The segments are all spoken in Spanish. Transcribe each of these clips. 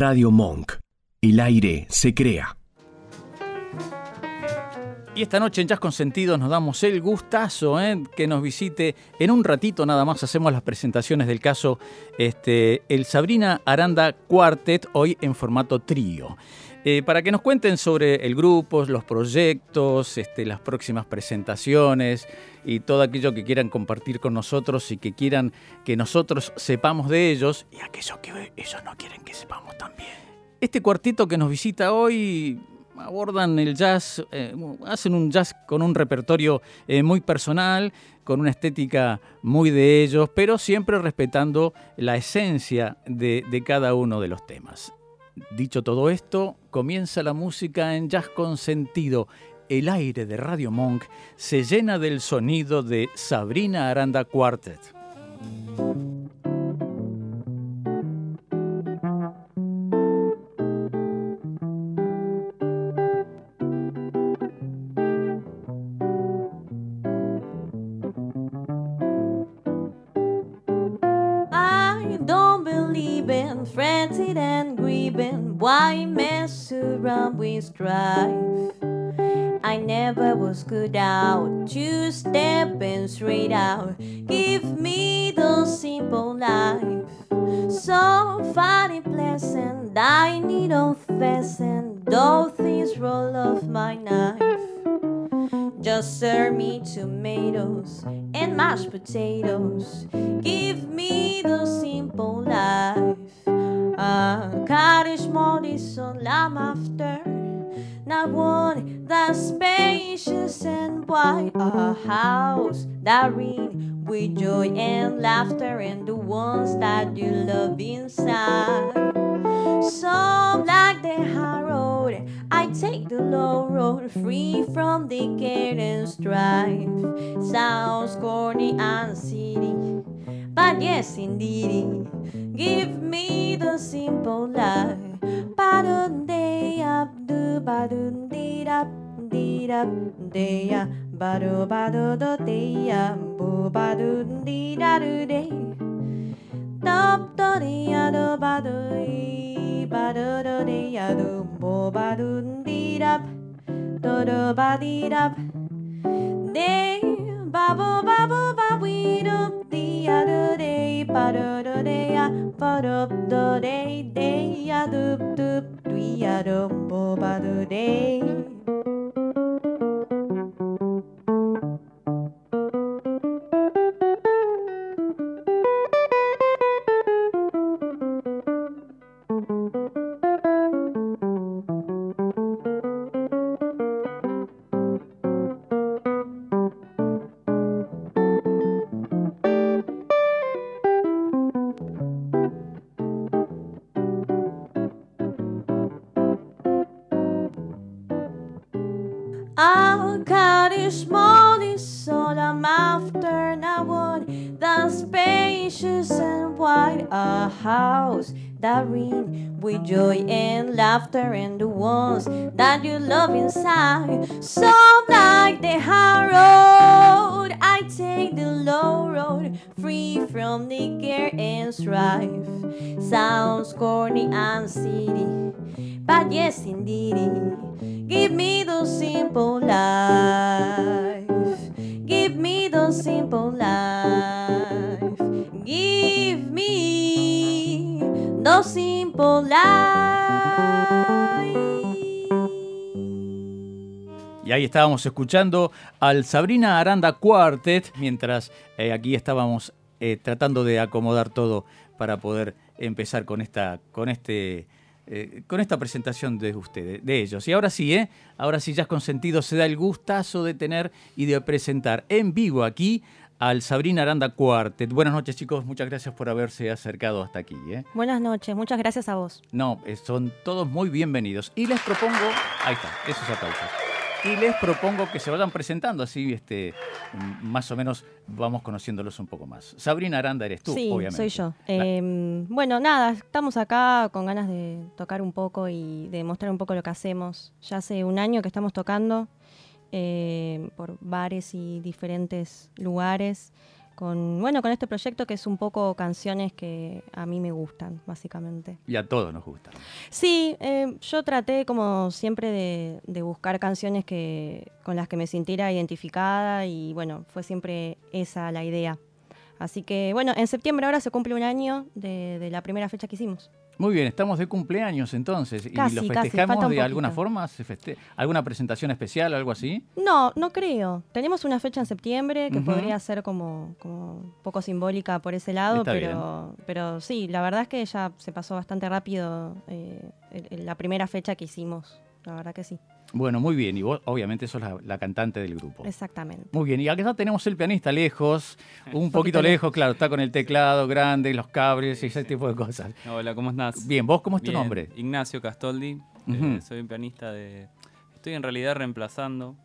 Radio Monk. El aire se crea. Y esta noche en Jazz Consentidos nos damos el gustazo ¿eh? que nos visite. En un ratito nada más hacemos las presentaciones del caso este, el Sabrina Aranda Quartet, hoy en formato trío. Eh, para que nos cuenten sobre el grupo, los proyectos, este, las próximas presentaciones y todo aquello que quieran compartir con nosotros y que quieran que nosotros sepamos de ellos y aquello que ellos no quieren que sepamos también. Este cuartito que nos visita hoy abordan el jazz, eh, hacen un jazz con un repertorio eh, muy personal, con una estética muy de ellos, pero siempre respetando la esencia de, de cada uno de los temas. Dicho todo esto, comienza la música en jazz con sentido. El aire de Radio Monk se llena del sonido de Sabrina Aranda Quartet. Around strive. I never was good out, two stepping straight out. Give me the simple life. So funny, pleasant, I need a fasten, though things roll off my knife. Just serve me tomatoes and mashed potatoes. Give me the simple life. A cottage molded on lamb after. Not one that's spacious and wide. A house that ring with joy and laughter, and the ones that you love inside. Some like the high road, I take the low road, free from the care and strife. Sounds corny and silly, but yes, indeed. Give me the simple life. Badun day up, do badun dee up, dee up, day up, badu badu do day up, boo badun dee da do day. Dop do dee do badu badu do dee ya do, boo badun dee up, do do ba dee up. Day, babu ya ba do day day ya do, do, do, ya dum bo ba do day. Give me simple life. Y ahí estábamos escuchando al Sabrina Aranda Quartet, mientras eh, aquí estábamos eh, tratando de acomodar todo para poder empezar con esta, con este, eh, con esta presentación de ustedes, de ellos. Y ahora sí, ¿eh? ahora sí ya con sentido se da el gustazo de tener y de presentar en vivo aquí al Sabrina Aranda Quartet. Buenas noches chicos, muchas gracias por haberse acercado hasta aquí. ¿eh? Buenas noches, muchas gracias a vos. No, eh, son todos muy bienvenidos. Y les propongo, ahí está, esos aplausos. Y les propongo que se vayan presentando, así este, más o menos vamos conociéndolos un poco más. Sabrina Aranda eres tú, sí, obviamente. soy yo. Eh, bueno, nada, estamos acá con ganas de tocar un poco y de mostrar un poco lo que hacemos. Ya hace un año que estamos tocando eh, por bares y diferentes lugares con, bueno, con este proyecto que es un poco canciones que a mí me gustan, básicamente. Y a todos nos gustan. Sí, eh, yo traté como siempre de, de buscar canciones que, con las que me sintiera identificada y bueno, fue siempre esa la idea. Así que bueno, en septiembre ahora se cumple un año de, de la primera fecha que hicimos. Muy bien, estamos de cumpleaños entonces. ¿Y lo festejamos de alguna forma? ¿Se feste- ¿Alguna presentación especial, algo así? No, no creo. Tenemos una fecha en septiembre que podría ser como, como un poco simbólica por ese lado, Está pero, pero sí, la verdad es que ya se pasó bastante rápido eh, la primera fecha que hicimos. La verdad que sí, Bueno, muy bien. Y vos, obviamente, sos la, la cantante del grupo. exactamente. Muy bien, y acá tenemos el pianista lejos, un poquito poquito lejos, claro, está con el teclado grande, los cables y ese tipo de cosas. Hola, ¿cómo estás? Bien, ¿vos cómo es tu nombre? Ignacio Castoldi. Eh, soy un pianista de. Estoy en realidad reemplazando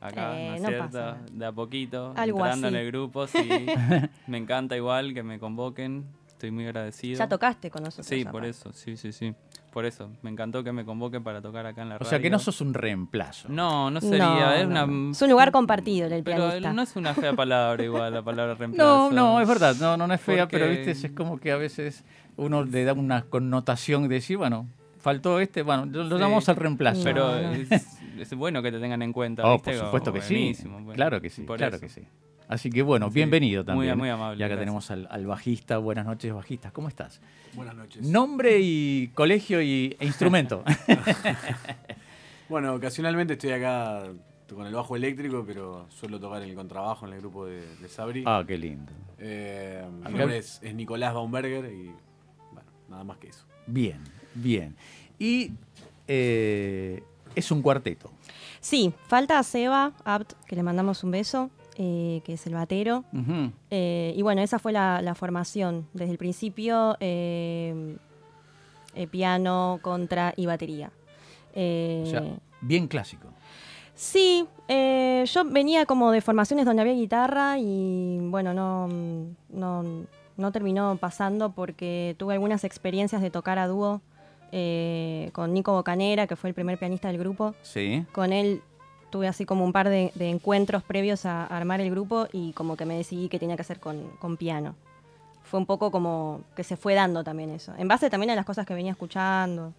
acá, Eh, ¿no es no cierto? pasa nada. De a poquito, Algo entrando así. en el grupo, sí. me encanta igual que me convoquen. Estoy muy agradecido. Ya tocaste con nosotros. Sí, ya, por pa. eso, sí, sí, sí. Por eso, me encantó que me convoquen para tocar acá en la O radio. sea que no sos un reemplazo. No, no sería. No, es, no, una, no. Es un lugar compartido el del Pero pianista. no es una fea palabra igual, la palabra reemplazo. No, no, es verdad, no, no, no es fea, Porque- pero viste, es como que a veces uno le da una connotación de decir, bueno, faltó este, bueno, lo, lo Sí. llamamos al reemplazo. Pero. Es, es bueno que te tengan en cuenta. Oh, ¿viste? por supuesto que sí. Buenísimo, bueno, Claro que sí, por claro eso. que sí. Así que bueno, Sí, bienvenido muy- también. muy amable, Ya que gracias. tenemos al, al bajista. Buenas noches, bajista. ¿Cómo estás? Buenas noches. Nombre y colegio y, e instrumento. Bueno, ocasionalmente estoy acá con el bajo eléctrico, pero suelo tocar el contrabajo en el grupo de, de Sabri. ah, qué lindo. Eh, mi nombre es, es Nicolás Baumberger y bueno, nada más que eso. Bien, bien. Y eh, es un cuarteto. Sí, falta Seba Abt, que le mandamos un beso, eh, que es el batero. Eh, y bueno, esa fue la, la formación. Desde el principio, eh, piano, contra y batería. O sea, bien clásico. sí, yo venía como de formaciones donde había guitarra y bueno, no, no, no terminó pasando porque tuve algunas experiencias de tocar a dúo con Nico Bocanera, que fue el primer pianista del grupo. Sí. Con él tuve así como un par de, de encuentros previos a armar el grupo y como que me decidí que tenía que hacer con, con piano. Fue un poco como que se fue dando también eso. En base también a las cosas que venía escuchando.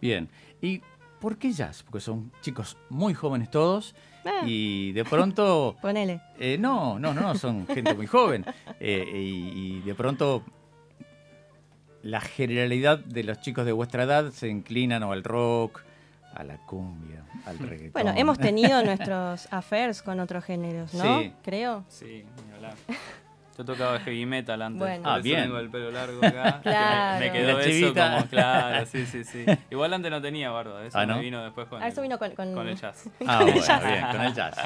Bien. ¿Y por qué jazz? Porque son chicos muy jóvenes todos Eh. y de pronto... Ponele. eh, no, no, no, son gente muy joven. Eh, y, y de pronto la generalidad de los chicos de vuestra edad se inclinan o al rock, a la cumbia, al reggaetón. Bueno, hemos tenido nuestros affairs con otros géneros, ¿no? Sí. Creo. Sí, ni hablar. Yo tocaba heavy metal antes, Bueno. por Ah, eso bien. tengo el pelo largo acá. Claro. Me quedó eso chivita. como claro, sí, sí, sí. Igual antes no tenía barba, eso Ah, ¿no? me vino después con, Ah, eso el, vino con- con- el jazz. Ah, bueno, bien, con el jazz.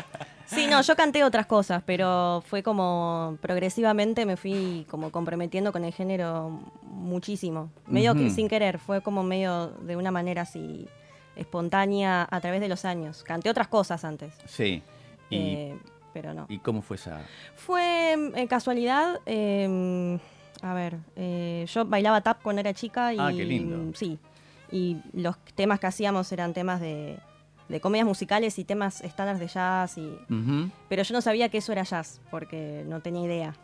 Sí, no, yo canté otras cosas, pero fue como progresivamente me fui como comprometiendo con el género muchísimo. Medio que sin querer, fue como medio de una manera así espontánea a través de los años. Canté otras cosas antes, Sí. Y, eh, pero no. ¿Y cómo fue esa...? Fue eh, casualidad, eh, a ver, eh, yo bailaba tap cuando era chica y Ah, qué lindo. sí, y los temas que hacíamos eran temas de, de comedias musicales y temas estándares de jazz y pero yo no sabía que eso era jazz, porque no tenía idea.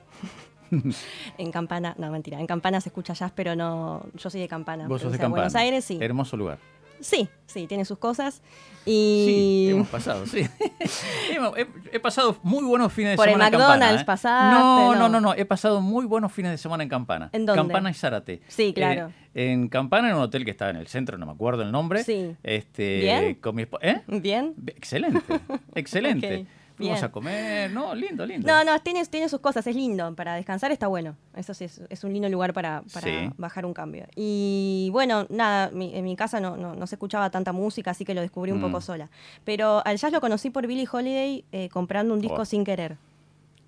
en Campana, no mentira, en Campana se escucha jazz, pero no, yo soy de Campana. Vos sos de Campana. Buenos Aires, sí. Hermoso lugar. Sí, sí, tiene sus cosas. Sí, Y hemos pasado, sí. He, he pasado muy buenos fines de Por el semana en Campana. McDonald's ¿eh? No, no, no. no. He pasado muy buenos fines de semana en Campana. ¿En dónde? Campana y Zárate. Sí, claro. Eh, en Campana, en un hotel que estaba en el centro, no me acuerdo el nombre. Sí. Este, ¿Bien? Con mi ¿Eh? bien. Excelente, excelente. Ok, Fuimos a comer, no, lindo, lindo. No, no, tiene, tiene sus cosas, es lindo. Para descansar está bueno. Eso sí, es, es un lindo lugar para, para Sí. bajar un cambio. Y bueno, nada, mi- en mi casa no, no, no se escuchaba tanta música, así que lo descubrí un Mm. poco sola. Pero al jazz lo conocí por Billie Holiday eh, comprando un disco Oh. sin querer.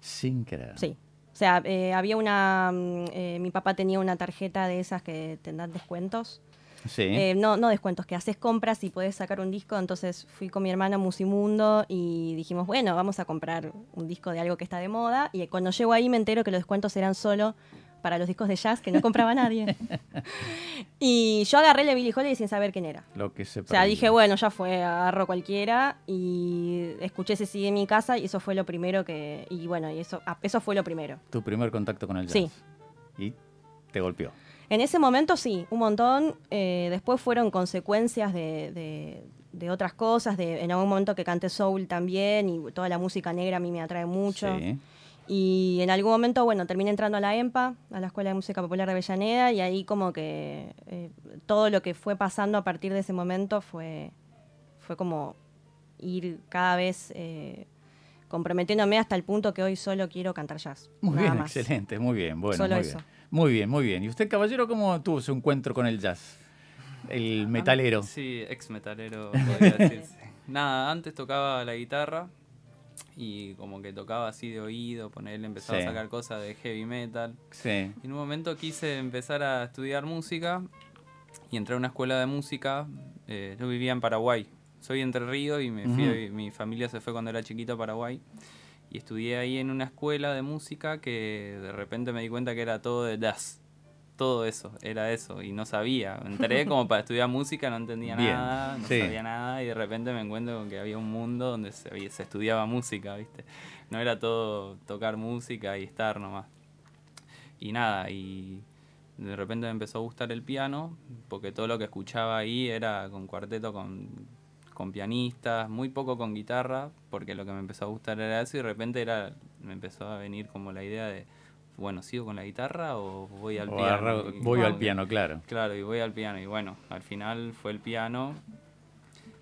Sin querer. Sí. O sea, eh, había una. mm, eh, mi papá tenía una tarjeta de esas que te dan descuentos. Sí. Eh, no, no descuentos, que haces compras y puedes sacar un disco. Entonces fui con mi hermana a Musimundo y dijimos, bueno, vamos a comprar un disco de algo que está de moda. Y cuando llego ahí me entero que los descuentos eran solo para los discos de jazz que no compraba nadie. y yo agarré el de Billie Holiday sin saber quién era. Lo que se O sea, dije, bueno, ya fue, agarro cualquiera y escuché ese CD en mi casa y eso fue lo primero que... Y bueno, y eso, ah, eso fue lo primero. Tu primer contacto con el jazz. Sí. Y te golpeó. En ese momento sí, un montón. eh, después fueron consecuencias de, de- de otras cosas. De, en algún momento que canté soul también y toda la música negra a mí me atrae mucho. Sí. Y en algún momento, bueno, terminé entrando a la EMPA, a la Escuela de Música Popular de Avellaneda, y ahí como que eh, todo lo que fue pasando a partir de ese momento fue, fue como ir cada vez eh, comprometiéndome hasta el punto que hoy solo quiero cantar jazz. Muy bien, más. excelente, muy bien. Bueno, Solo muy eso. bien. Muy bien, muy bien. ¿Y usted, caballero, cómo tuvo su encuentro con el jazz? El metalero. Sí, ex metalero, podría decirse. Nada, antes tocaba la guitarra y como que tocaba así de oído, ponerle, empezaba Sí. a sacar cosas de heavy metal. Sí. Y en un momento quise empezar a estudiar música y entré a una escuela de música. eh, yo vivía en Paraguay. Soy de Entre Ríos y me fui, mi familia se fue cuando era chiquito a Paraguay. Y estudié ahí en una escuela de música que de repente me di cuenta que era todo de jazz. Todo eso, era eso. Y no sabía. Entré como para estudiar música, no entendía Bien, nada, no sí. sabía nada. Y de repente me encuentro con que había un mundo donde se, se estudiaba música, ¿viste? No era todo tocar música y estar nomás. Y nada, y de repente me empezó a gustar el piano, porque todo lo que escuchaba ahí era con cuarteto, con, con pianistas, muy poco con guitarra, porque lo que me empezó a gustar era eso y de repente era, me empezó a venir como la idea de, bueno, ¿sigo con la guitarra o voy al O piano? Y voy al piano, claro. Claro, y voy al piano. Y bueno, al final fue el piano.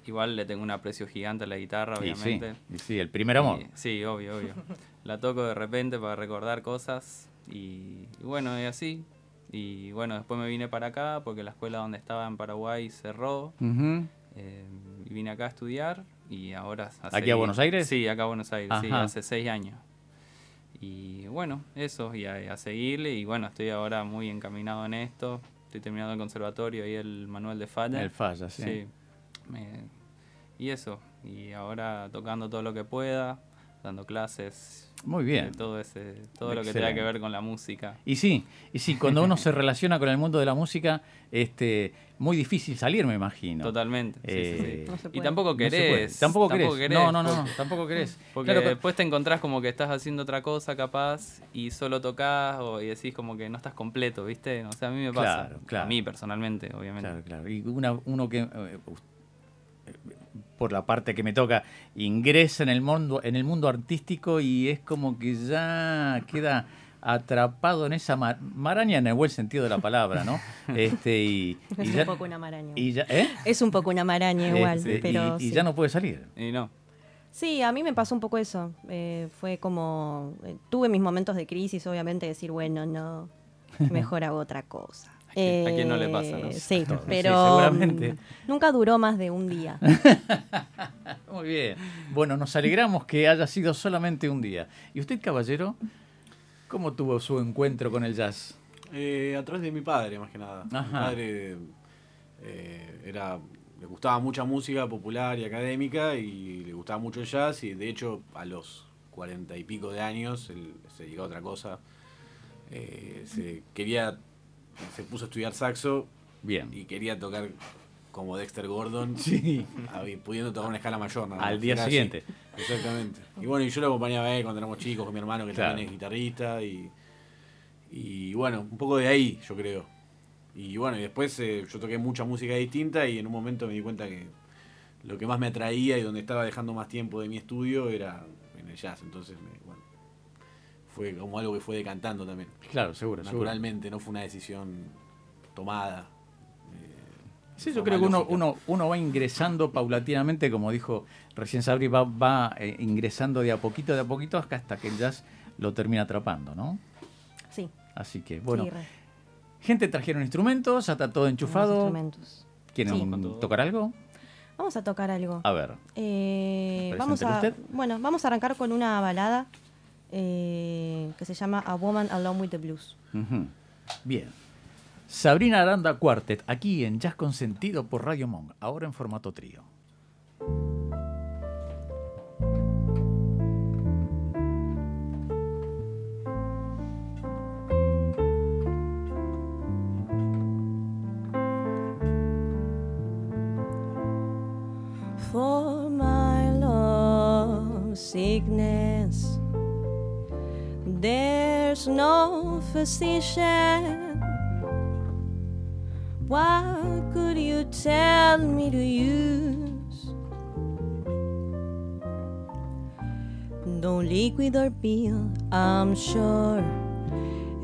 Igual le tengo un aprecio gigante a la guitarra, Y sí, obviamente. y sí, el primer amor. Y- sí, obvio, obvio. La toco de repente para recordar cosas y, y bueno, es así. Y bueno, después me vine para acá porque la escuela donde estaba en Paraguay cerró. Eh, y vine acá a estudiar y ahora... a ¿Aquí a Buenos Aires? Sí, acá a Buenos Aires, sí, hace seis años. Y bueno, eso, y a, a seguirle. Y bueno, estoy ahora muy encaminado en esto. Estoy terminando el conservatorio y el manual de falla. El falla, sí. Sí. Me- y eso. Y ahora tocando todo lo que pueda, dando clases. Muy bien. de todo ese, todo lo que tenga que ver con la música. Y sí, y sí, cuando uno se relaciona con el mundo de la música, este, muy difícil salir, me imagino. Totalmente. sí, sí, sí. Eh, No Y tampoco No se puede. querés. Tampoco querés. No, no, no, tampoco querés. Porque Claro, pero- después te encontrás como que estás haciendo otra cosa capaz y solo tocas o, y decís como que no estás completo, ¿viste? O sea, a mí me pasa. Claro, claro. A mí personalmente, obviamente. Claro, claro. Y una- uno que, eh, por la parte que me toca, ingresa en el mundo, en el mundo artístico y es como que ya queda atrapado en esa ma- maraña en el buen sentido de la palabra, ¿no? Este, y, y Es ya, un poco una maraña. y ya- ¿eh? Es un poco una maraña igual, Este, y- pero y, sí. ya no puede salir. Y no. Sí, a mí me pasó un poco eso. Eh, fue como... eh, tuve mis momentos de crisis, obviamente, decir, bueno, no, mejor hago otra cosa. ¿A quién- a quién no le Eh, pasa, no? Sí, Todos, sí, pero seguramente. mm, nunca duró más de un día. Muy bien. Bueno, nos alegramos que haya sido solamente un día. ¿Y usted, caballero, cómo tuvo su encuentro con el jazz? Eh, a través de mi padre, más que nada. Mi padre eh, era, le gustaba mucha música popular y académica y le gustaba mucho el jazz y de hecho a los cuarenta y pico de años él se dedicó a otra cosa. Eh, se quería, se puso a estudiar saxo Bien. y quería tocar como Dexter Gordon, Sí. pudiendo tocar una escala mayor. nada Al día Era así. siguiente. Exactamente. Y bueno, y yo lo acompañaba a él cuando éramos chicos con mi hermano, que Claro. también es guitarrista. Y, y bueno, un poco de ahí, yo creo. Y bueno, y después eh, yo toqué mucha música distinta y en un momento me di cuenta que lo que más me atraía y donde estaba dejando más tiempo de mi estudio era en el jazz. Entonces, me- fue como algo que fue decantando también. Claro, seguro, seguro. Naturalmente, no fue una decisión tomada. eh, Sí, yo creo que uno, uno, uno va ingresando paulatinamente, como dijo recién Sabri, va, va eh, ingresando de a poquito, de a poquito, hasta hasta que el jazz lo termina atrapando, ¿no? Sí. Así que, bueno, sí, gente trajeron instrumentos, ya está todo enchufado. instrumentos. ¿Quieren Sí. tocar algo? Vamos a tocar algo. A ver, Eh, vamos a, Preséntelo bueno, vamos a arrancar con una balada eh, que se llama A Woman Alone with the Blues. Bien. Sabrina Aranda Quartet, aquí en Jazz Consentido por Radio Monk, ahora en formato trío. For my love sickness There's no physician. What could you tell me to use? No liquid or pill, I'm sure.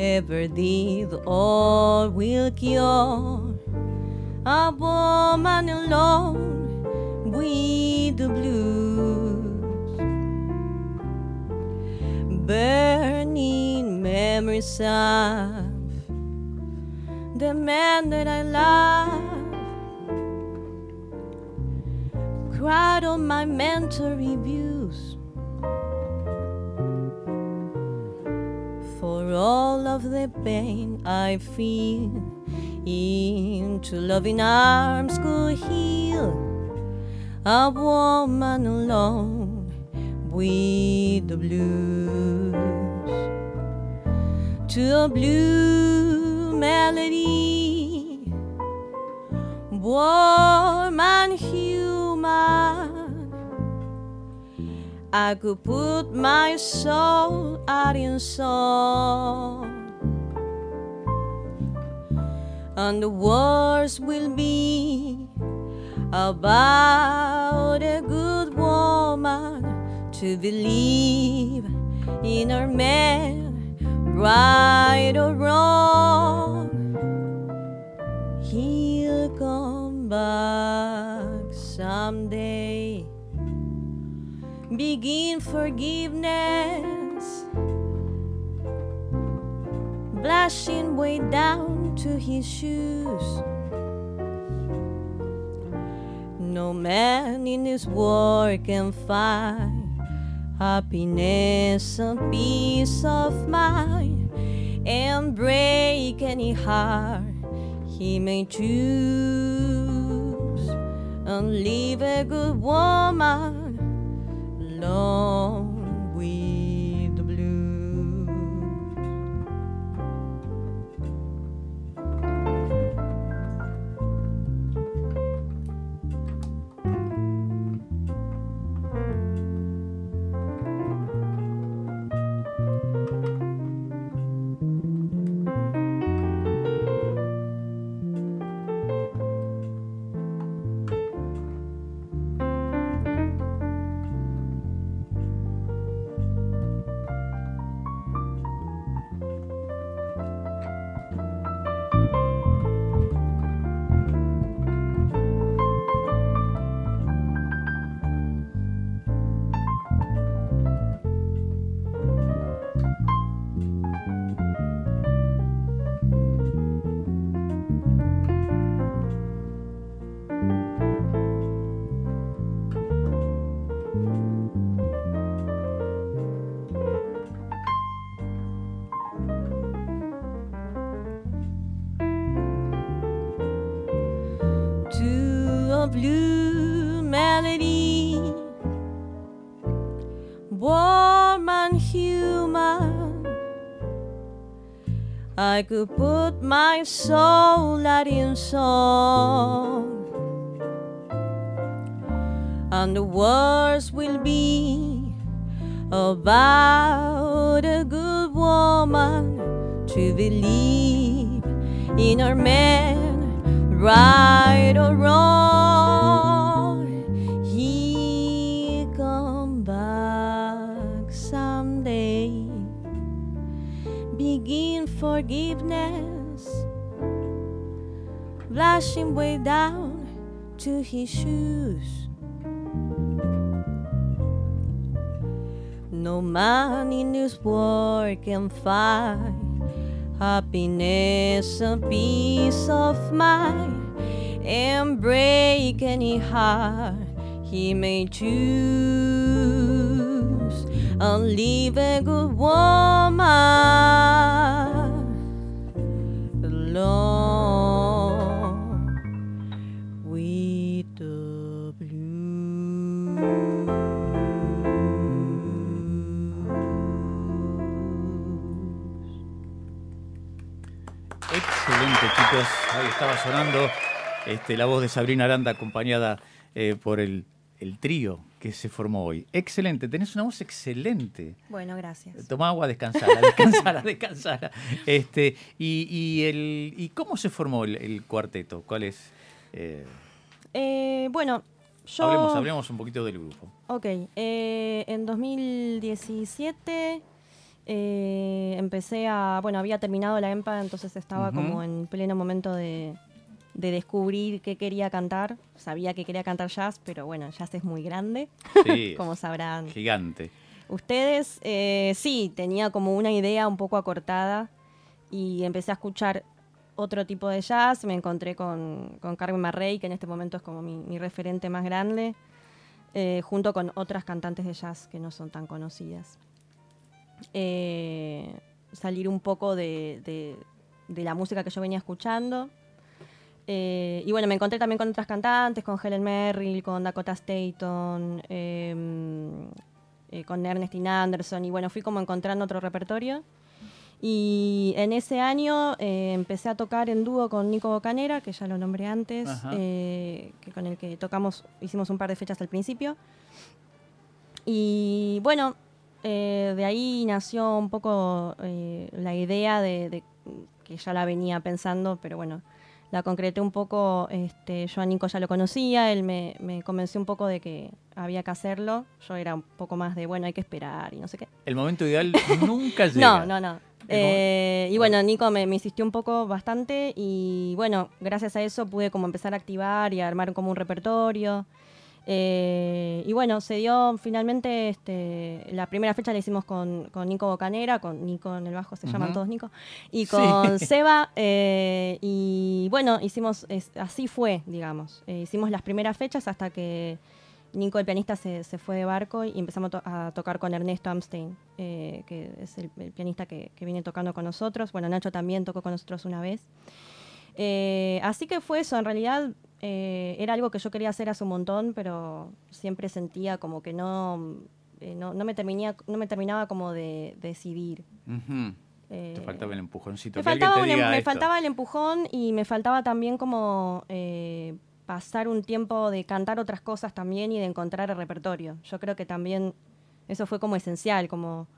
Ever did or will cure a woman alone with the blues. Burning memories of the man that I love. Cried on my mental reviews. For all of the pain I feel, into loving arms could heal a woman alone with the blues. To a blue melody, warm and human. I could put my soul out in song, and the words will be about a good woman to believe in her man, right or wrong. He'll come back someday. Begin forgiveness, blushing way down to his shoes. No man in this world can find happiness and peace of mind and break any heart he may choose. And leave a good woman alone blue melody, warm and human. I could put my soul out in song, and the words will be about a good woman to believe in her man right or wrong, forgiveness, blushing way down to his shoes. No man in this world can find happiness and peace of mind and break any heart he may choose and leave a good woman Excelente, chicos. Ahí estaba sonando este, la voz de Sabrina Aranda acompañada eh, por el, el trío que se formó hoy. Excelente, tenés una voz excelente. Bueno, gracias. Toma agua, descansala, descansala, descansala. Este, y, y, el, ¿Y cómo se formó el, el cuarteto? ¿Cuál es? Eh, Eh, bueno, yo... hablemos, hablemos un poquito del grupo. Ok, eh, en 2017 eh, empecé a, bueno, había terminado la EMPA, entonces estaba como en pleno momento de, de descubrir qué quería cantar. Sabía que quería cantar jazz, pero bueno, jazz es muy grande, Sí, como sabrán. gigante. Ustedes, eh, sí, tenía como una idea un poco acortada y empecé a escuchar otro tipo de jazz. Me encontré con, con Carmen Marrey, que en este momento es como mi, mi referente más grande, eh, junto con otras cantantes de jazz que no son tan conocidas. Eh, salir un poco de, de- de la música que yo venía escuchando. Eh, y bueno, me encontré también con otras cantantes, con Helen Merrill, con Dakota Staton, em, eh, con Ernestine Anderson, y bueno, fui como encontrando otro repertorio. Y en ese año eh, empecé a tocar en dúo con Nico Bocanera, que ya lo nombré antes, que con el que tocamos, hicimos un par de fechas al principio. Y bueno, de ahí nació un poco la idea de, de- que ya la venía pensando, pero bueno, la concreté un poco. Este, yo a Nico ya lo conocía, él me, me convenció un poco de que había que hacerlo. Yo era un poco más de, bueno, hay que esperar y no sé qué. El momento ideal nunca llega. No, no, no. Eh, y bueno, Nico me, me insistió un poco bastante y bueno, gracias a eso pude como empezar a activar y a armar como un repertorio. Eh, y bueno, se dio finalmente, este, la primera fecha la hicimos con, con Nico Bocanera, con Nico en el bajo, se llaman todos Nico, y Sí. con Seba. eh, y bueno, hicimos, es- así fue, digamos. Eh, hicimos las primeras fechas hasta que Nico, el pianista, se, se fue de barco y empezamos a, to- a tocar con Ernesto Amstein, que es el, el pianista que, que viene tocando con nosotros. Bueno, Nacho también tocó con nosotros una vez. Eh, así que fue eso, en realidad eh, era algo que yo quería hacer hace un montón, pero siempre sentía como que no, eh, no, no me, terminía, no me terminaba como de, decidir. Ujú. Eh, Te faltaba el empujoncito. me faltaba, te un em- me faltaba el empujón y me faltaba también como pasar un tiempo de cantar otras cosas también y de encontrar el repertorio. Yo creo que también eso fue como esencial, como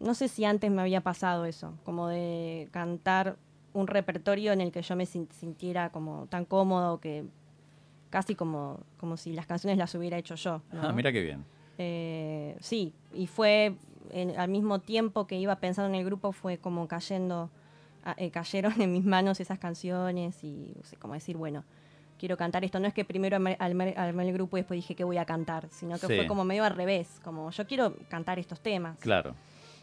no sé si antes me había pasado eso, como de cantar un repertorio en el que yo me sin- sintiera como tan cómodo que casi como, como si las canciones las hubiera hecho yo. ¿no? Ah, mira qué bien. Eh, sí, y fue en- al mismo tiempo que iba pensando en el grupo, fue como cayendo, a- eh, cayeron en mis manos esas canciones y sé, como decir, bueno, quiero cantar esto. No es que primero armé, armé- armé el grupo y después dije que voy a cantar, sino que Sí. fue como medio al revés, como yo quiero cantar estos temas. Claro.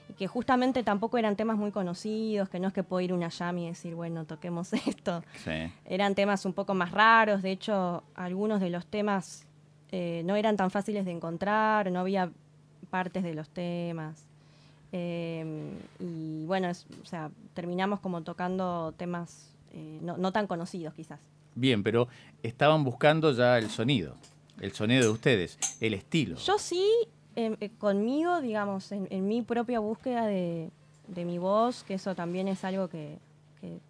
Y que justamente tampoco eran temas muy conocidos, que no es que puedo ir una jam y decir, bueno, toquemos esto Sí. eran temas un poco más raros, de hecho algunos de los temas eh, no eran tan fáciles de encontrar, no había partes de los temas. Eh, y bueno, es- o sea, terminamos como tocando temas eh, no, no tan conocidos quizás. Bien, pero estaban buscando ya el sonido. El sonido de ustedes, el estilo. Yo sí, eh, eh, conmigo, digamos, en, mi propia búsqueda de, mi voz, que eso también es algo que,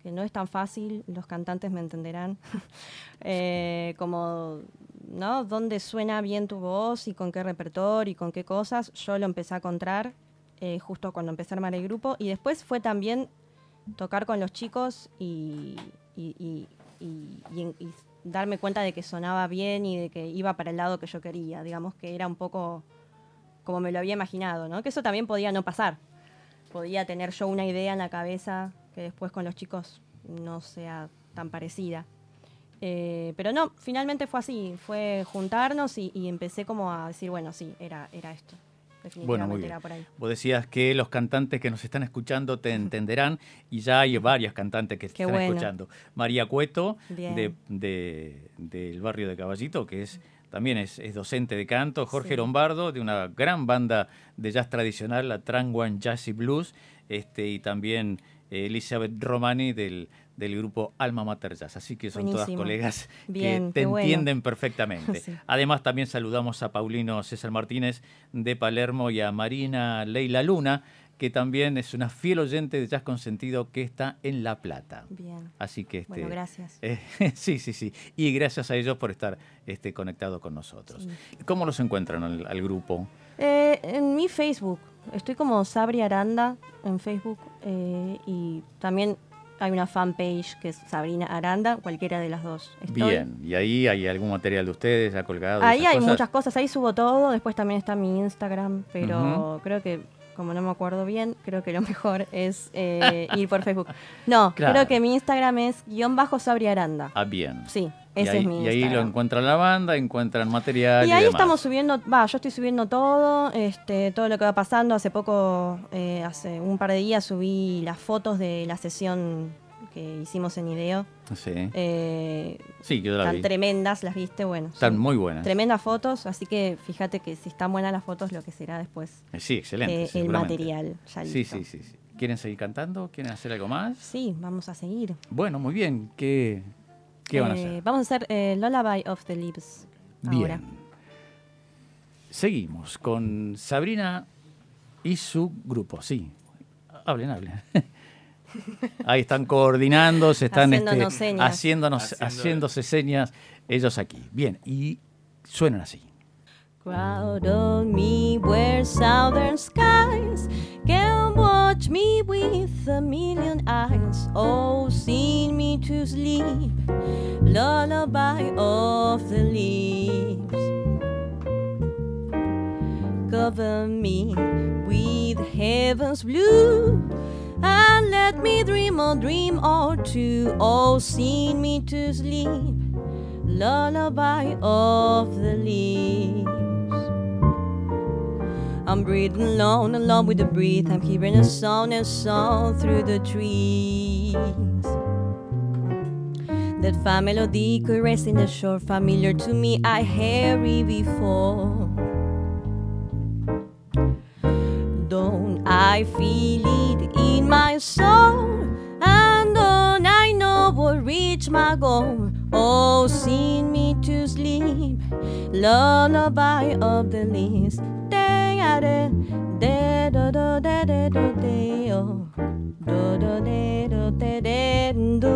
no es tan fácil, los cantantes me entenderán, Eh, como, ¿no? ¿Dónde suena bien tu voz y con qué repertorio y con qué cosas? Yo lo empecé a encontrar eh, justo cuando empecé a armar el grupo y después fue también tocar con los chicos y darme cuenta de que sonaba bien y de que iba para el lado que yo quería, digamos que era un poco como me lo había imaginado, ¿no? Que eso también podía no pasar. Podía tener yo una idea en la cabeza que después con los chicos no sea tan parecida. Eh, pero no, finalmente fue así, fue juntarnos y, y empecé como a decir, bueno, sí, era, era esto. Definitivamente Bueno, muy bien. era por ahí. Vos decías que los cantantes que nos están escuchando te entenderán y ya hay varias cantantes que te están bueno. escuchando. María Cueto, Bien. de, de- del barrio de Caballito, que es también es, es docente de canto. Jorge Sí. Lombardo, de una gran banda de jazz tradicional, la Trangwan Jazz y Blues, este, y también eh, Elizabeth Romani del, del grupo Alma Mater Jazz. Así que son todas colegas Bien, que te bueno. entienden perfectamente. Sí. Además, también saludamos a Paulino César Martínez de Palermo y a Marina Leila Luna, que también es una fiel oyente de Jazz Consentido que está en La Plata. Bien. Así que este, Bueno, gracias. eh, sí, sí, sí. Y gracias a ellos por estar este, conectados con nosotros. ¿Cómo los encuentran al, al grupo? Eh, en mi Facebook, estoy como Sabri Aranda en Facebook eh, y también hay una fanpage que es Sabrina Aranda, cualquiera de las dos. Estoy. Bien. ¿Y ahí hay algún material de ustedes ya colgado? Ahí hay cosas? muchas cosas, ahí subo todo, después también está mi Instagram, pero creo que, como no me acuerdo bien, creo que lo mejor es eh, ir por Facebook. No, Claro. creo que mi Instagram es guion bajo Sabri Aranda. Ah, bien. Sí, ese ahí, es mi y ahí lo Instagram. encuentran la banda, encuentran material. Y ahí demás. estamos subiendo, va, yo estoy subiendo todo, este, todo lo que va pasando. Hace poco, eh, hace un par de días subí las fotos de la sesión que hicimos en Ideo. Sí, Eh, sí yo la están vi. tremendas, las viste, bueno. Están muy buenas. Tremendas fotos, así que fíjate que si están buenas las fotos, lo que será después Eh, Sí, excelente. eh, el material. Ya Sí, listo. sí, sí, sí. ¿Quieren seguir cantando? ¿Quieren hacer algo más? Sí, vamos a seguir. Bueno, muy bien. ¿Qué, qué van a Eh, hacer? Vamos a hacer eh, Lullaby of the Lips. Ahora. Bien. Seguimos con Sabrina y su grupo. Sí. Hablen, hablen. Ahí están coordinando, se están este, Haciéndonos señas. haciéndonos, Haciendo- haciéndose señas ellos aquí. Bien, y suenan así. Crowd on me where southern skies can watch me with a million eyes. Oh, sing me to sleep, lullaby of the leaves. Cover me with heaven's blue let me dream a dream or two. Oh, sing me to sleep, lullaby of the leaves. I'm breathing alone, along with the breath. I'm hearing a song and song through the trees. That fine melody caressing the shore, familiar to me, I hear it before. I feel it in my soul? And don't I know will reach my goal? Oh, sing me to sleep, lullaby of the leaves. Day a day, day do do day day do day oh, do do day do day day do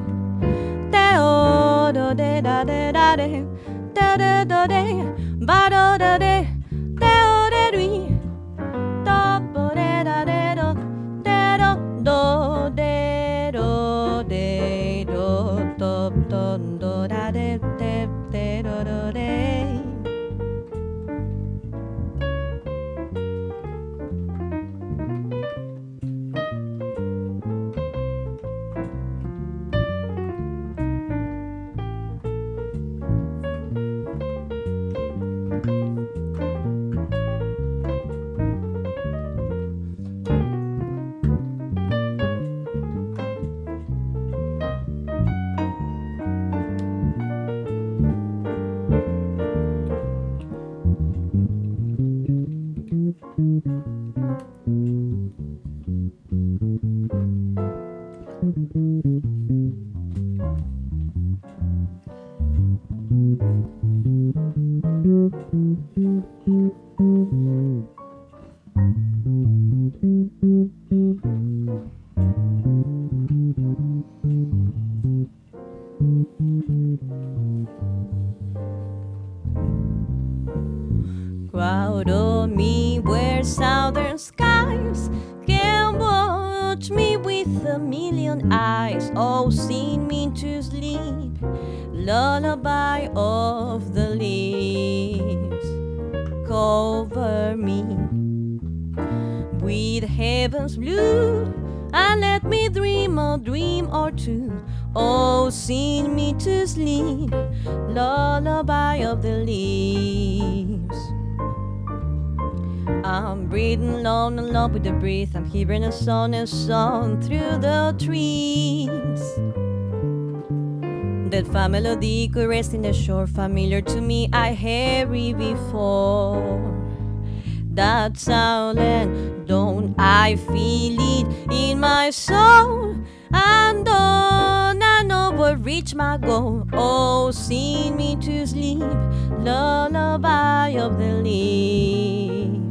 o do de da de da de da de do de ba do da de with the breeze. I'm hearing a song and song through the trees. That fine melody in the shore, familiar to me, I heard it before. That sound and don't I feel it in my soul? And I know but reach my goal? Oh, sing me to sleep, lullaby of the leaves,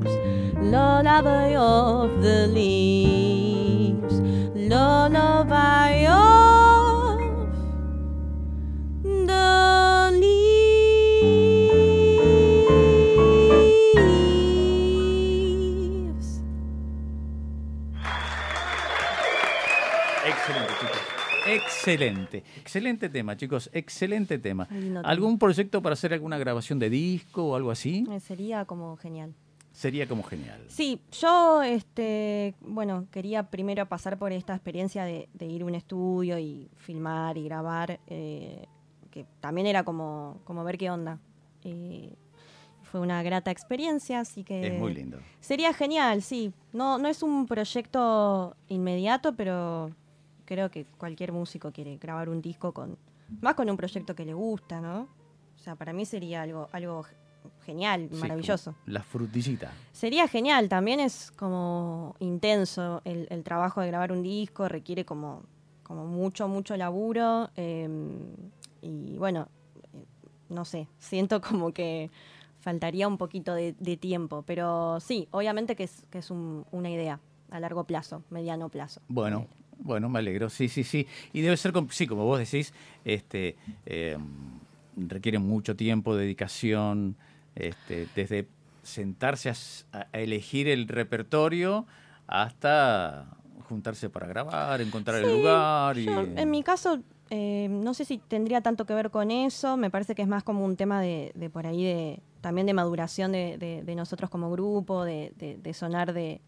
lullaby of the leaves, lullaby of the leaves. Excelente, chicos. Excelente. Excelente tema, chicos. Excelente tema. ¿Algún proyecto para hacer alguna grabación de disco o algo así? Eh, Sería como genial. Sería como genial. Sí, yo, este, bueno, quería primero pasar por esta experiencia de, de ir a un estudio y filmar y grabar, eh, que también era como, como ver qué onda. Eh, fue una grata experiencia, así que... Es muy lindo. Sería genial, sí. No, no es un proyecto inmediato, pero creo que cualquier músico quiere grabar un disco con, más con un proyecto que le gusta, ¿no? O sea, para mí sería algo, algo genial, Sí, maravilloso. La frutillita. Sería genial, también es como intenso el, el trabajo de grabar un disco, requiere como, como mucho, mucho laburo. eh, y bueno, eh, no sé, siento como que faltaría un poquito de, de tiempo, pero sí, obviamente que es, que es un- una idea a largo plazo, mediano plazo. Bueno, bueno, me alegro. Sí, sí, sí. Y debe ser, sí, como vos decís, este, eh, requiere mucho tiempo, dedicación, este, desde sentarse a, elegir el repertorio hasta juntarse para grabar, encontrar el lugar. Y, Yo, en mi caso, eh, no sé si tendría tanto que ver con eso. Me parece que es más como un tema de, de por ahí, de también de maduración de, de- de nosotros como grupo, de, de- de sonar de,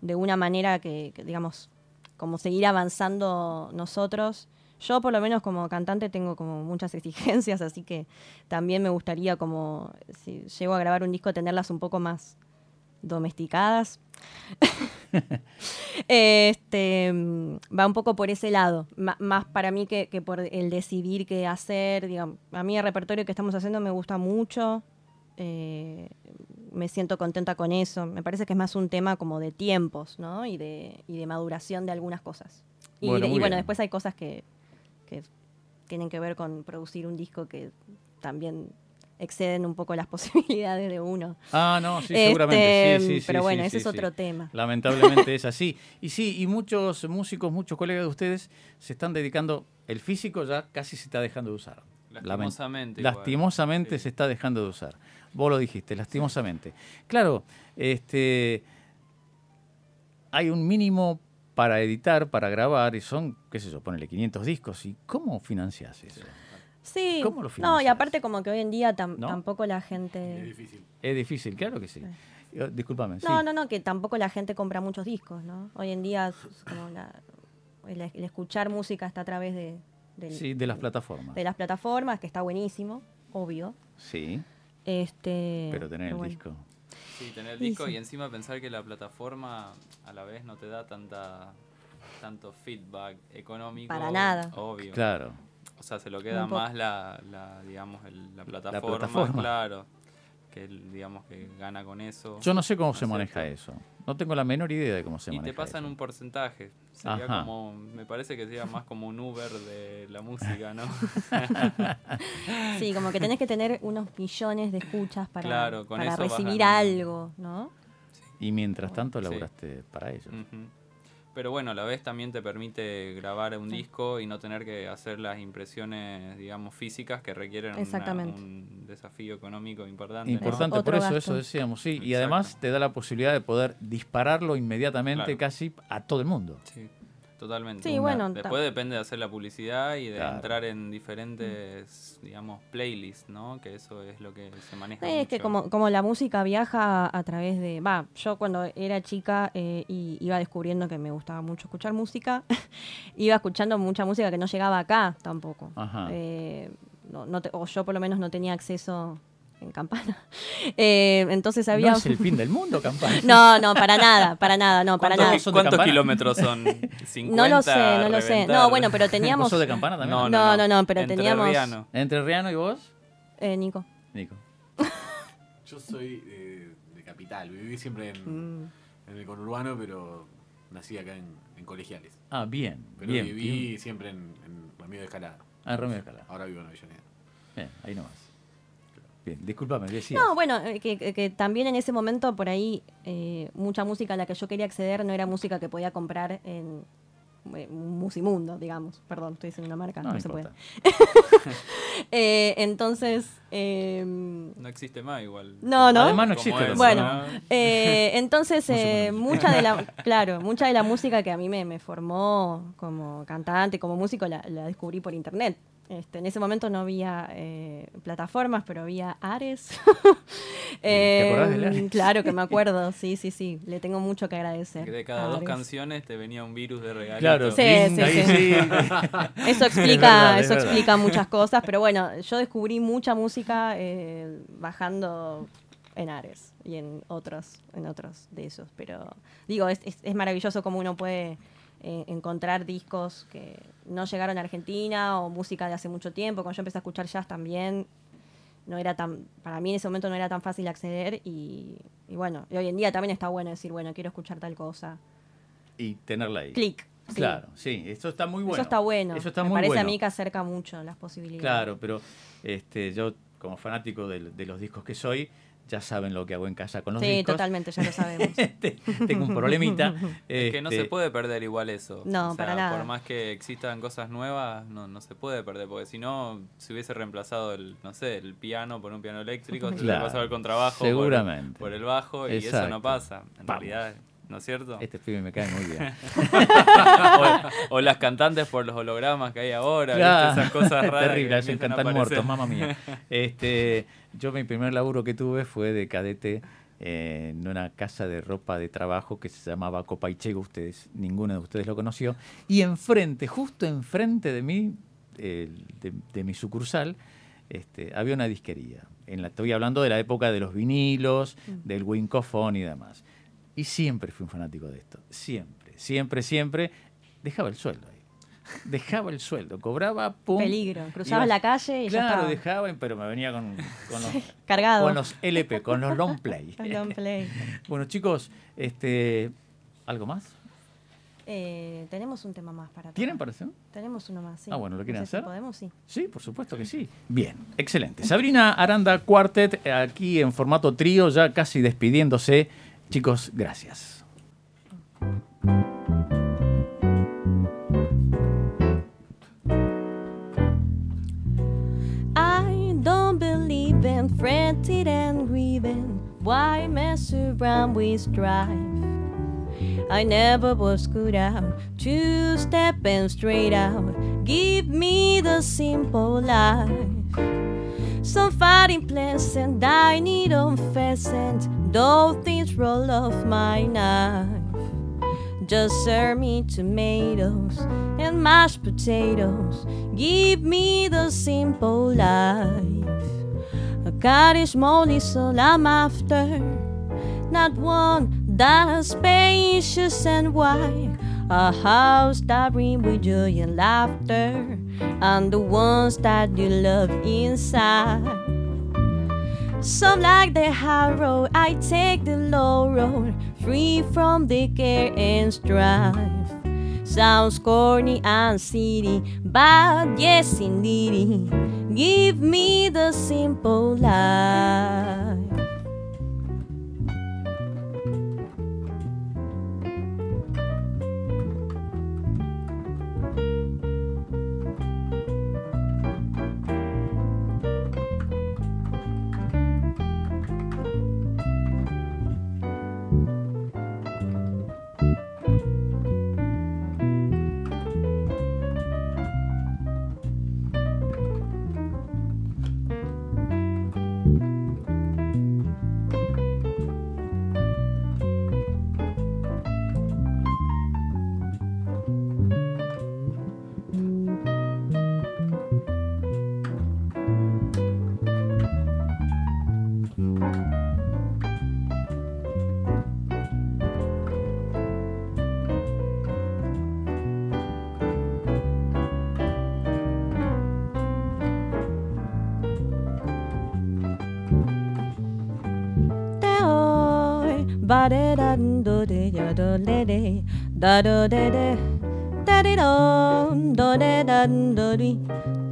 de una manera que, que, digamos, como seguir avanzando nosotros. Yo, por lo menos, como cantante, tengo como muchas exigencias, así que también me gustaría, como si llego a grabar un disco, tenerlas un poco más domesticadas. este va un poco por ese lado, más para mí que, que por el decidir qué hacer. Digamos, a mí el repertorio que estamos haciendo me gusta mucho, eh, me siento contenta con eso. Me parece que es más un tema como de tiempos, ¿no? Y de, y de maduración de algunas cosas. Y, Bueno, de- y muy bueno, bien. después hay cosas que, que tienen que ver con producir un disco que también exceden un poco las posibilidades de uno. Ah, no, sí, Este, seguramente. Sí, sí, sí, pero bueno, sí, ese sí, es sí. otro tema. Lamentablemente es así. Y sí, y muchos músicos, muchos colegas de ustedes se están dedicando, el físico ya casi se está dejando de usar. Lastimosamente. igual. Lastimosamente se está dejando de usar. Vos lo dijiste, lastimosamente. Claro, este hay un mínimo para editar, para grabar, y son, qué sé yo, ponele 500 discos. ¿Y cómo financias eso? Sí, ¿Cómo lo no, y financias? aparte como que hoy en día tam- ¿No? tampoco la Es gente... difícil. Es difícil, claro que sí. Yo- Discúlpame. No, sí. no, no, que tampoco la gente compra muchos discos, ¿no? Hoy en día es como la- el, el escuchar música está a través de, del- Sí, de las plataformas. de las plataformas, que está buenísimo, obvio. Sí, Este, pero tener el bueno. disco. Sí, tener el Y disco sí. y encima pensar que la plataforma a la vez no te da tanta tanto feedback económico. Para nada. Obvio. Claro. O sea, se lo queda más la, la digamos, el- la plataforma, plataforma. claro. Que digamos, que gana con eso. Yo no sé cómo ¿no se maneja cierto? eso. No tengo la menor idea de cómo se Y maneja te pasan eso. un porcentaje. Sería Ajá. como, me parece que sería más como un Uber de la música, ¿no? Sí, como que tenés que tener unos millones de escuchas para, Claro, con para recibir algo, ¿no? Y mientras tanto Sí. laburaste para ellos. Pero bueno, a la vez también te permite grabar un disco y no tener que hacer las impresiones, digamos, físicas que requieren una- un desafío económico importante. ¿no? Importante, por eso, gasto. eso decíamos, sí. Y además te da la posibilidad de poder dispararlo inmediatamente Claro. casi a todo el mundo. Sí. Totalmente. Sí, Una- bueno, Después depende de hacer la publicidad y de Claro. entrar en diferentes, digamos, playlists, ¿no? Que eso es lo que se maneja. Sí, es que como, como la música viaja a través de... Va, yo cuando era chica eh, y iba descubriendo que me gustaba mucho escuchar música, iba escuchando mucha música que no llegaba acá tampoco. Ajá. Eh, no, no te- o yo por lo menos no tenía acceso en Campana. Eh, entonces había... No es el fin del mundo, campana. No, no, para nada, para nada, no, para ¿Cuántos, nada. ki- ¿Son de cuántos kilómetros son? 50 No lo sé, no lo sé. No, bueno, pero ¿Vos teníamos... sos de campana también? No, No, no, no, pero teníamos- Entrerriano. ¿Entre Riano y vos? Eh, Nico. Nico. Yo soy eh, de capital, viví siempre en, Mm. en el conurbano, pero nací acá en, en colegiales. Ah, bien. Pero bien. viví bien. siempre en, en Ramiro de Escalada. Ah, Romeo de Escalada. Ahora vivo en Avellaneda. Bien, ahí nomás. Bien, discúlpame, decías. No, bueno, eh, que, también en ese momento por ahí eh, mucha música a la que yo quería acceder no era música que podía comprar en eh, Musimundo, digamos. Perdón, estoy diciendo una marca, no, no, se importa. puede. Eh, entonces, eh, No existe más igual. No, ¿no? Además no existe. Bueno, ¿no? eh, entonces eh, mucha de la, claro, mucha de la música que a mí me, me formó como cantante, como músico, la, la descubrí por internet. Este, en ese momento no había eh, plataformas, pero había Ares. ¿Te acordás del Eh, Ares? Claro que me acuerdo, sí, sí, sí. Le tengo mucho que agradecer. Que de cada dos Ares. canciones te venía un virus de regalito. Claro, Sí, sí, sí. sí. Eso Es explica, verdad, es eso verdad. explica muchas cosas, pero bueno, yo descubrí mucha música eh, bajando en Ares y en otros, en otros de esos. Pero digo, es, es- es maravilloso cómo uno puede eh, encontrar discos que no llegaron a Argentina o música de hace mucho tiempo. Cuando yo empecé a escuchar jazz también, no era tan, para mí en ese momento no era tan fácil acceder y, y bueno, y hoy en día también está bueno decir, bueno, quiero escuchar tal cosa. Y tenerla ahí. Clic. sí. Claro, sí, eso está muy bueno. Eso está bueno. Eso está Me muy parece bueno. a mí que acerca mucho las posibilidades. Claro, pero este, yo como fanático de, de los discos que soy, ya saben lo que hago en casa con los Sí, discos. totalmente, ya lo sabemos. Te- Tengo un problemita. Es que no este, se puede perder igual eso. No, O sea, para nada. Por más que existan cosas nuevas, no, no se puede perder, porque si no, si hubiese reemplazado el, no sé, el piano por un piano eléctrico, se hubiese Claro, pasado el contrabajo por- seguramente. Por, el bajo, y eso no pasa, en Vamos. realidad, ¿no es cierto? Este pibe me cae muy bien. o, o las cantantes por los hologramas que hay ahora, Claro, ¿viste? esas cosas raras. Terrible, aparecer. muertos, mamá mía. Este, yo mi primer laburo que tuve fue de cadete eh, en una casa de ropa de trabajo que se llamaba Copaichego, ustedes, ninguno de ustedes lo conoció, y enfrente, justo enfrente de mí, eh, de, de mi sucursal, este, había una disquería. En la, estoy hablando de la época de los vinilos, del Wincofon y demás. Y siempre fui un fanático de esto. Siempre, siempre, siempre. Dejaba el sueldo ahí. Dejaba el sueldo. Cobraba, pum. Peligro. Cruzabas Iba- la calle y ya Claro, estaba. dejaba, pero me venía con, con los, Cargado. con los LP, con los long play. Los long play. Bueno, chicos, este, ¿algo más? Eh, tenemos un tema más para tocar. ¿Tienen para hacer? Tenemos uno más, sí. Ah, bueno, ¿lo quieren No sé si hacer? podemos, sí. Sí, por supuesto que sí. Bien, excelente. Sabrina Aranda Quartet, eh, aquí en formato trío, ya casi despidiéndose. Chicos, gracias. I don't believe in fretting and grieving. Why mess around with strife? I never was good at two stepping straight out. Give me the simple life. Some fighting pleasant, I need unpheasant. Though roll off my knife. Just serve me tomatoes and mashed potatoes. Give me the simple life. A cottage mold is all I'm after. Not one that's spacious and wide. A house that brings with joy and laughter. And the ones that you love inside. Some like the high road, I take the low road, free from the care and strife. Sounds corny and silly, but yes indeed, give me the simple life. Ba de da do de ya do le de da do de de da de do do de da do di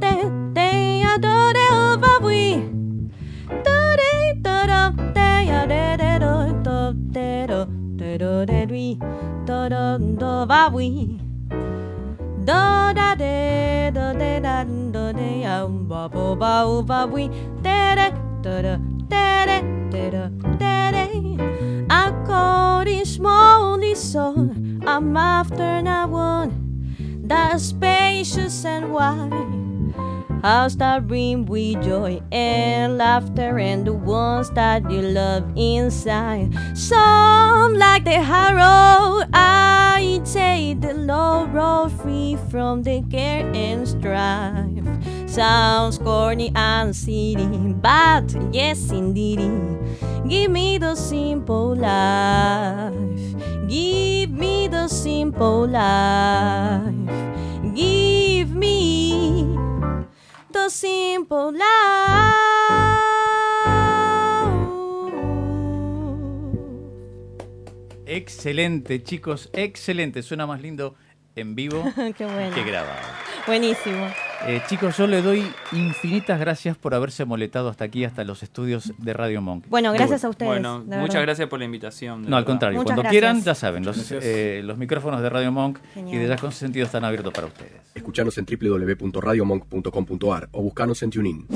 de de ya do de o va oui do de do do de ya de de do do de do de do de lui do do do va oui do da de do de da do de ya ba bo ba o va oui de de do do de de de de de According smallly so I'm after now one that's spacious and wide House that bring with joy and laughter and the ones that you love inside. Some like the road, I take the low road free from the care and strife. Sounds corny and silly, but yes indeed. Give me the simple life. Give me the simple life. Give me the simple life. Excelente, chicos, excelente. Suena más lindo en vivo Qué bueno. que grabado. Buenísimo. Eh, chicos, yo le doy infinitas gracias por haberse moletado hasta aquí, hasta los estudios de Radio Monk. Bueno, gracias a ustedes. Bueno, muchas verdad. gracias por la invitación. No, al contrario, Muchas cuando gracias. quieran, ya saben, los, eh, los micrófonos de Radio Monk y de Jazz Consentido están abiertos para ustedes. Escuchanos en www.radiomonk.com.ar o buscanos en TuneIn.